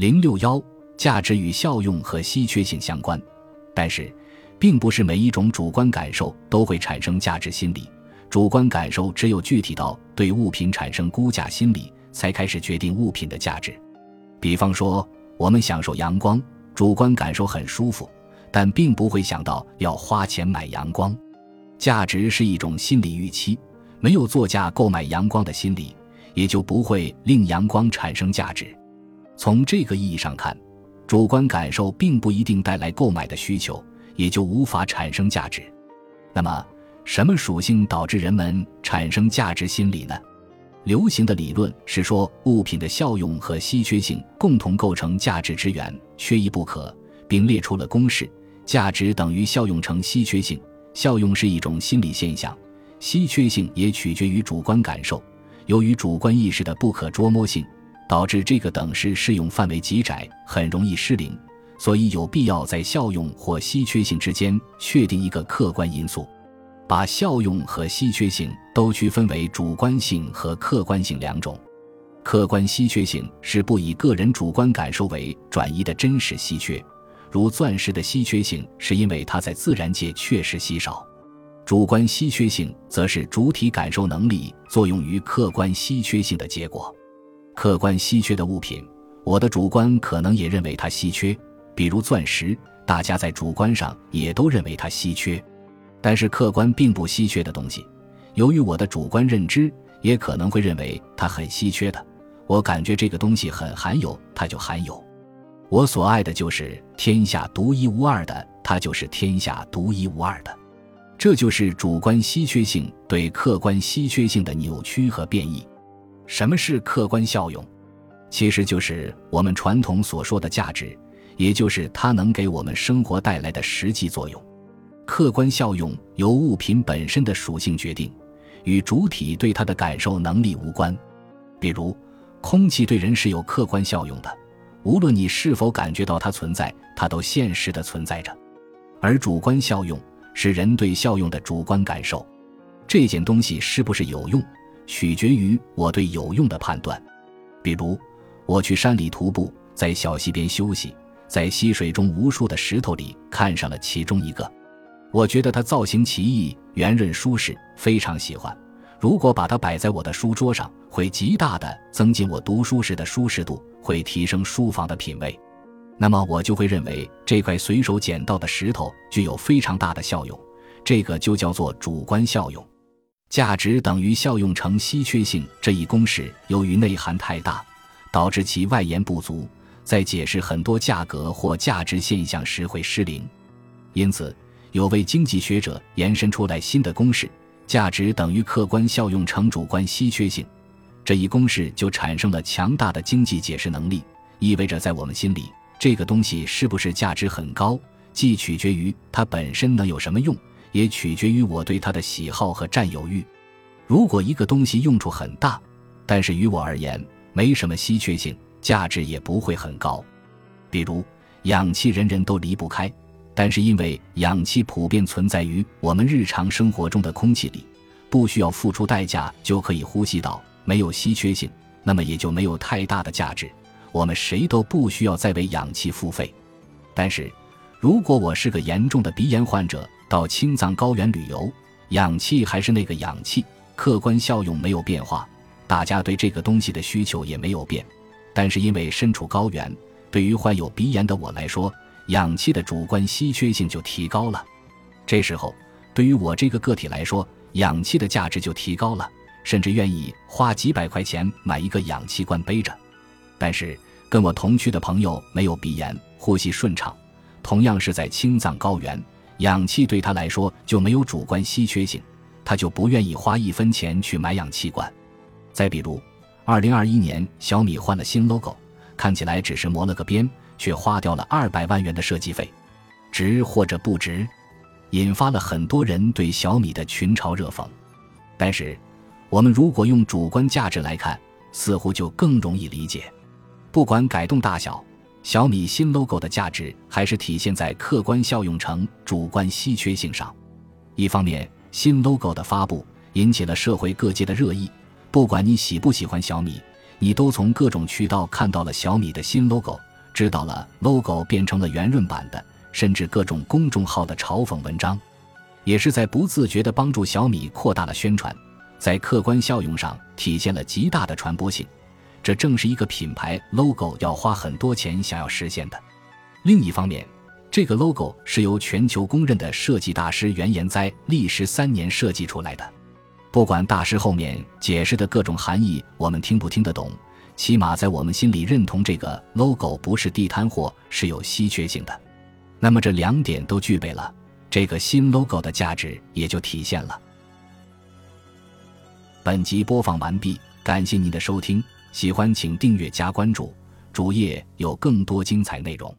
零六幺，价值与效用和稀缺性相关，但是，并不是每一种主观感受都会产生价值心理。主观感受只有具体到对物品产生估价心理，才开始决定物品的价值。比方说，我们享受阳光，主观感受很舒服，但并不会想到要花钱买阳光。价值是一种心理预期，没有作价购买阳光的心理，也就不会令阳光产生价值。从这个意义上看，主观感受并不一定带来购买的需求，也就无法产生价值。那么，什么属性导致人们产生价值心理呢？流行的理论是说，物品的效用和稀缺性共同构成价值之源，缺一不可，并列出了公式：价值等于效用乘稀缺性。效用是一种心理现象，稀缺性也取决于主观感受。由于主观意识的不可捉摸性，导致这个等式适用范围极窄，很容易失灵。所以有必要在效用或稀缺性之间确定一个客观因素。把效用和稀缺性都区分为主观性和客观性两种。客观稀缺性是不以个人主观感受为转移的真实稀缺，如钻石的稀缺性是因为它在自然界确实稀少。主观稀缺性则是主体感受能力作用于客观稀缺性的结果。客观稀缺的物品，我的主观可能也认为它稀缺，比如钻石，大家在主观上也都认为它稀缺。但是客观并不稀缺的东西，由于我的主观认知，也可能会认为它很稀缺的。我感觉这个东西很罕有，它就罕有。我所爱的就是天下独一无二的，它就是天下独一无二的。这就是主观稀缺性对客观稀缺性的扭曲和变异。什么是客观效用？其实就是我们传统所说的价值，也就是它能给我们生活带来的实际作用。客观效用由物品本身的属性决定，与主体对它的感受能力无关。比如，空气对人是有客观效用的，无论你是否感觉到它存在，它都现实的存在着。而主观效用是人对效用的主观感受。这件东西是不是有用，取决于我对有用的判断。比如，我去山里徒步，在小溪边休息，在溪水中无数的石头里看上了其中一个。我觉得它造型奇异、圆润舒适，非常喜欢。如果把它摆在我的书桌上，会极大的增进我读书时的舒适度，会提升书房的品味。那么我就会认为这块随手捡到的石头具有非常大的效用，这个就叫做主观效用。价值等于效用乘稀缺性这一公式，由于内涵太大，导致其外延不足，在解释很多价格或价值现象时会失灵，因此。有位经济学者延伸出来新的公式：价值等于客观效用乘主观稀缺性。这一公式就产生了强大的经济解释能力，意味着在我们心里，这个东西是不是价值很高，既取决于它本身能有什么用，也取决于我对它的喜好和占有欲。如果一个东西用处很大，但是于我而言没什么稀缺性，价值也不会很高。比如，氧气人人都离不开。但是因为氧气普遍存在于我们日常生活中的空气里，不需要付出代价就可以呼吸到，没有稀缺性，那么也就没有太大的价值。我们谁都不需要再为氧气付费。但是，如果我是个严重的鼻炎患者，到青藏高原旅游，氧气还是那个氧气，客观效用没有变化，大家对这个东西的需求也没有变。但是因为身处高原，对于患有鼻炎的我来说，氧气的主观稀缺性就提高了，这时候对于我这个个体来说，氧气的价值就提高了，甚至愿意花几百块钱买一个氧气罐背着。但是跟我同区的朋友没有鼻炎，呼吸顺畅，同样是在青藏高原，氧气对他来说就没有主观稀缺性，他就不愿意花一分钱去买氧气罐。再比如，二零二一年小米换了新 logo，看起来只是磨了个边。却花掉了二百万元的设计费，值或者不值，引发了很多人对小米的群嘲热讽。但是，我们如果用主观价值来看，似乎就更容易理解。不管改动大小，小米新 logo 的价值还是体现在客观效用成主观稀缺性上。一方面，新 logo 的发布引起了社会各界的热议，不管你喜不喜欢小米，你都从各种渠道看到了小米的新 logo。知道了 logo 变成了圆润版的，甚至各种公众号的嘲讽文章，也是在不自觉地帮助小米扩大了宣传，在客观效用上体现了极大的传播性。这正是一个品牌 logo 要花很多钱想要实现的。另一方面，这个 logo 是由全球公认的设计大师袁岩哉历时三年设计出来的。不管大师后面解释的各种含义我们听不听得懂，起码在我们心里认同这个 logo 不是地摊货，是有稀缺性的。那么这两点都具备了，这个新 logo 的价值也就体现了。本集播放完毕，感谢您的收听。喜欢请订阅加关注，主页有更多精彩内容。